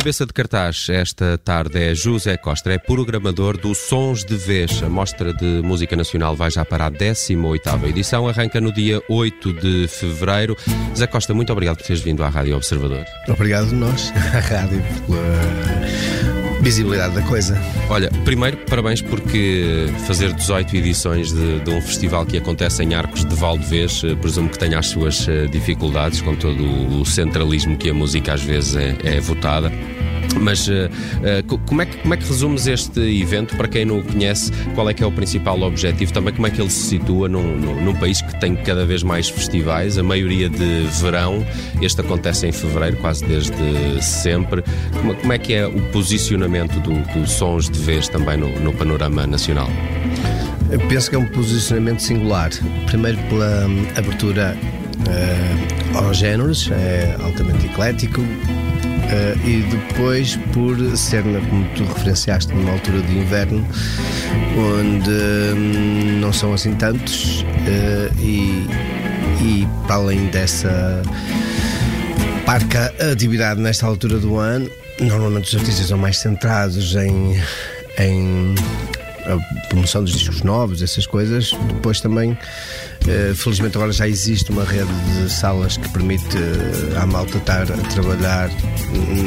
Cabeça de cartaz esta tarde é José Costa, é programador do Sons de Vez. A Mostra de Música Nacional vai já para a 18ª edição, arranca no dia 8 de fevereiro. Zé Costa, muito obrigado por teres vindo à Rádio Observador. Obrigado nós, à rádio, pela visibilidade da coisa. Olha, primeiro, parabéns porque fazer 18 edições de, de um festival que acontece em Arcos de Valdevez, eh, presumo que tenha as suas eh, dificuldades com todo o centralismo que a música às vezes é, é votada. Mas uh, uh, como, é que, como é que resumes este evento para quem não o conhece? Qual é que é o principal objetivo? Também como é que ele se situa num, num, num país que tem cada vez mais festivais, a maioria de verão, este acontece em fevereiro, quase desde sempre. Como, como é que é o posicionamento dos do sons de vez também no, no panorama nacional? Eu penso que é um posicionamento singular. Primeiro pela hum, abertura uh, aos géneros, é altamente eclético, Uh, e depois por ser, como tu referenciaste, numa altura de inverno, onde hum, não são assim tantos, uh, e, e para além dessa parca atividade nesta altura do ano, normalmente os artistas são mais centrados em, em a promoção dos discos novos, essas coisas. Depois também, felizmente agora já existe uma rede de salas que permite eh, à malta estar a trabalhar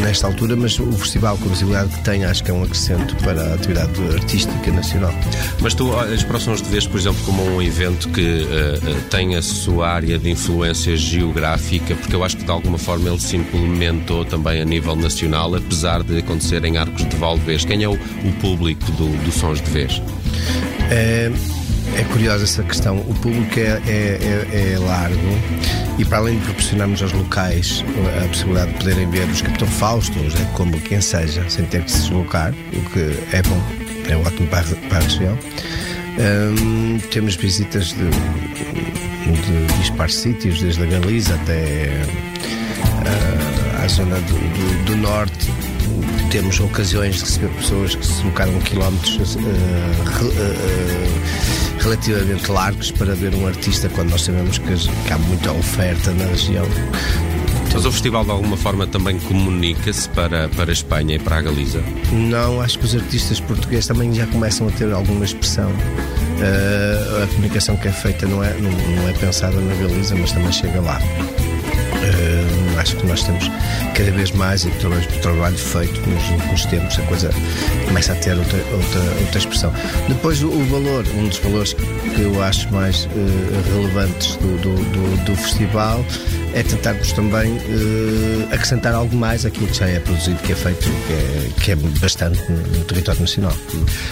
nesta altura, mas o festival com a visibilidade que tem acho que é um acrescento para a atividade artística nacional. Mas tu os Sons de Vez, por exemplo, como um evento que uh, tem a sua área de influência geográfica, porque eu acho que de alguma forma ele se implementou também a nível nacional, apesar de acontecer em Arcos de Valdevez. Quem é o, o público do, do Sons de Vez? É, é curiosa essa questão. O público é, é, é, é, largo e, para além de proporcionarmos aos locais a possibilidade de poderem ver os Capitão Fausto, como quem seja, sem ter que se deslocar, o que é bom, é ótimo para, para a região. Um, temos visitas de, de dispares sítios, desde a Galiza até uh, à zona do, do, do norte temos ocasiões de receber pessoas que se deslocaram quilómetros uh, uh, relativamente largos para ver um artista quando nós sabemos que, que há muita oferta na região. Mas o festival de alguma forma também comunica-se para, para a Espanha e para a Galiza? Não, acho que os artistas portugueses também já começam a ter alguma expressão. Uh, a comunicação que é feita não é, não, não é pensada na Galiza, mas também chega lá. Uh, acho que nós temos cada vez mais e talvez por trabalho feito nos últimos tempos a coisa começa a ter outra, outra, outra expressão. Depois o, o valor, um dos valores que eu acho mais uh, relevantes do, do, do, do, festival é tentarmos também uh, acrescentar algo mais àquilo que já é produzido, que é feito, que é, que é bastante no, no, território nacional.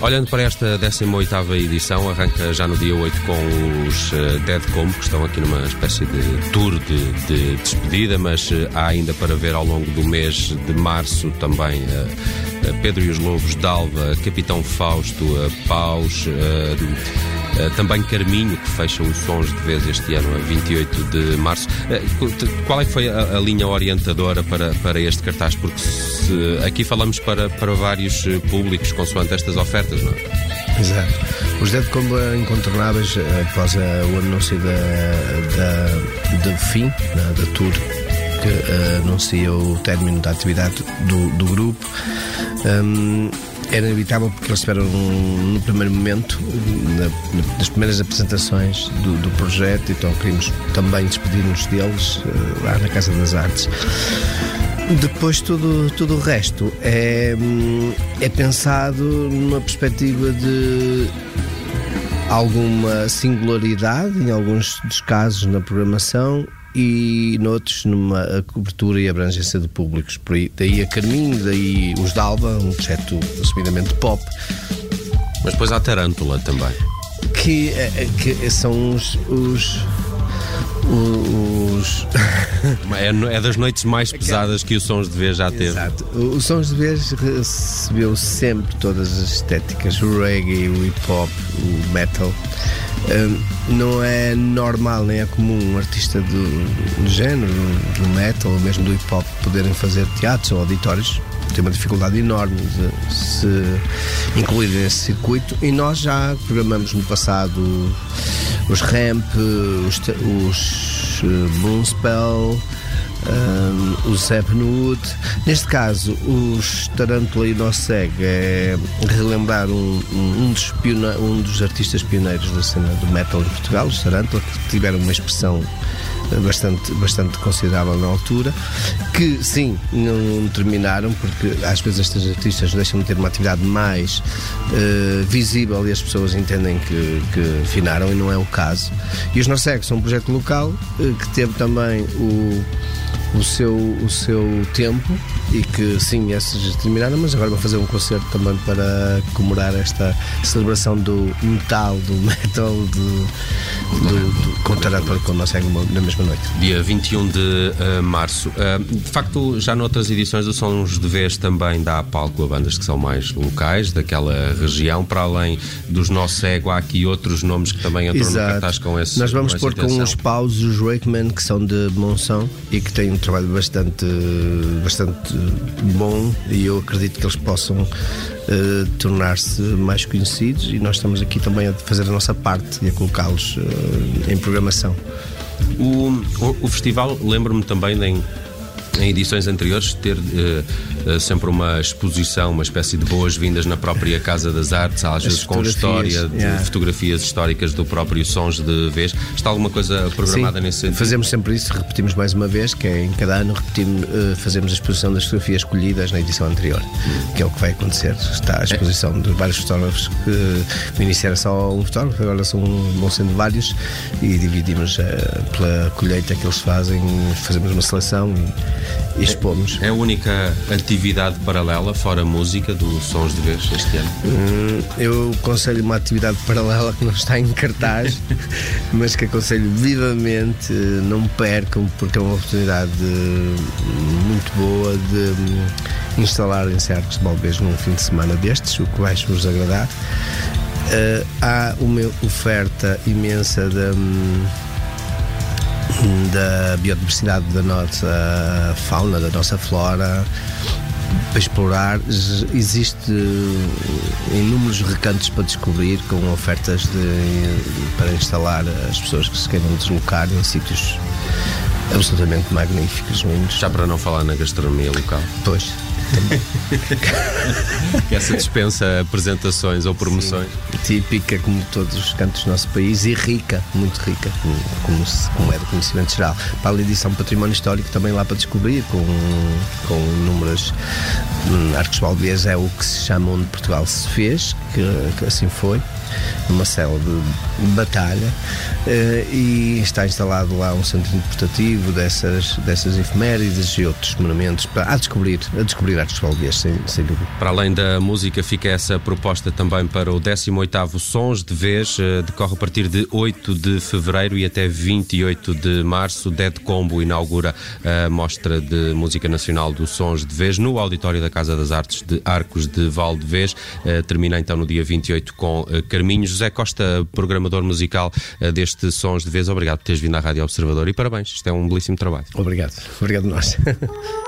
Olhando para esta 18ª edição, arranca já no dia 8 com os uh, Dead Combo, que estão aqui numa espécie de tour de, de despedida, mas há ainda para ver ao longo do mês de março também Pedro e os Lobos d'Alva, Capitão Fausto, Paus, também Carminho, que fecha os sons de vez este ano, a 28 de março. Qual é que foi a, a linha orientadora para, para este cartaz? Porque se, aqui falamos para, para vários públicos consoante estas ofertas, não é? Exato. Os Dead Combo incontornáveis após o anúncio da, da, do fim da, tour que uh, anuncia o término da atividade do, do grupo. Um, era inevitável porque eles tiveram no primeiro momento, na, nas primeiras apresentações do, do, projeto, então queríamos também despedir-nos deles uh, lá na Casa das Artes. Depois tudo, tudo o resto é, é pensado numa perspectiva de alguma singularidade em alguns dos casos na programação e noutros numa cobertura e abrangência de públicos. Por aí, daí a Carminho, daí os Dalva, um projeto assumidamente pop. Mas depois há Tarântula também. Que, eh, que são os, os os... é, é, das noites mais pesadas que o Sons de Vez já teve. Exato. O Sons de Vez recebeu sempre todas as estéticas, o reggae, o hip hop, o metal. Não é normal nem é comum um artista do, do género, do metal ou mesmo do hip hop poderem fazer teatros ou auditórios. Tem uma dificuldade enorme de se incluir nesse circuito e nós já programamos no passado os ramp, os, os Moonspell um, o Zeb Nude. Neste caso, os Tarantula e Nosso Cego é relembrar um, um, dos um dos artistas pioneiros da cena do metal em Portugal, os Tarantula, que tiveram uma expressão bastante, bastante considerável na altura, que sim, não terminaram, porque às vezes estes artistas deixam de ter uma atividade mais uh, visível e as pessoas entendem que, que finaram e não é o caso. E os Norsec são um projeto local uh, que teve também o o seu, o seu tempo e que sim, esses terminaram, mas agora vou fazer um concerto também para comemorar esta celebração do metal, do metal, do, do, do com Tarantor com nós na mesma noite. Dia 21 de uh, março. Uh, de facto, já noutras edições do Sons de Vez também dá palco a bandas que são mais locais, daquela região, para além dos nossos ego, há aqui outros nomes que também entram Exato. no cartaz com esse. Nós vamos pôr com os paus os Wakeman, que são de Monção e que têm um trabalho bastante, bastante bom e eu acredito que eles possam uh, tornar-se mais conhecidos e nós estamos aqui também a fazer a nossa parte e a colocá-los uh, em programação. O, o, o festival, lembro-me também em, em edições anteriores, ter uh, sempre uma exposição, uma espécie de boas-vindas na própria Casa das Artes, às As vezes com história, de yeah. fotografias históricas do próprio Sons de Vez. Está alguma coisa programada Sim, nesse sentido? Fazemos sempre isso, repetimos mais uma vez, que é em cada ano repetimos, uh, fazemos a exposição das fotografias escolhidas na edição anterior, que é o que vai acontecer. Está a exposição é. de vários fotógrafos que no início era só um fotógrafo, agora são, vão sendo vários e dividimos pela colheita que eles fazem, fazemos uma seleção e e expomos. É a única atividade paralela, fora música, do Sons de Vez este ano? Hum, eu aconselho uma atividade paralela que não está em cartaz, mas que aconselho vivamente, não percam, porque é uma oportunidade muito boa de instalarem-se arcos de Balbês num fim de semana destes, o que vai vos agradar. Uh, há uma oferta imensa de. Da biodiversidade da nossa fauna, da nossa flora para explorar. Existe inúmeros recantos para descobrir, com ofertas de, para instalar as pessoas que se queiram deslocar em sítios absolutamente magníficos, lindos. Já para não falar na gastronomia local. Pois que essa dispensa apresentações ou promoções. Sim, típica como todos os cantos do nosso país e rica, muito rica, como, como é do conhecimento geral. Para a edição Património Histórico também lá para descobrir, com, com inúmeras hum, arcos balbias é o que se chama onde Portugal se fez, que, que assim foi numa cela de batalha eh, e está instalado lá um centro interpretativo dessas, dessas efemérides e outros monumentos para, a descobrir, a descobrir artes galdias, sem, sem dúvida. Para além da música, fica essa proposta também para o 18º Sons de Vez, eh, decorre a partir de 8 de fevereiro e até 28 de março. Dead Combo inaugura a mostra de música nacional do Sons de Vez no auditório da Casa das Artes de Arcos de Valdevez. Eh, termina então no dia 28 com Carminho. José Costa, programador musical eh, deste Sons de Vez, obrigado por teres vindo à Rádio Observador e parabéns, isto é um belíssimo trabalho. Obrigado, obrigado nós.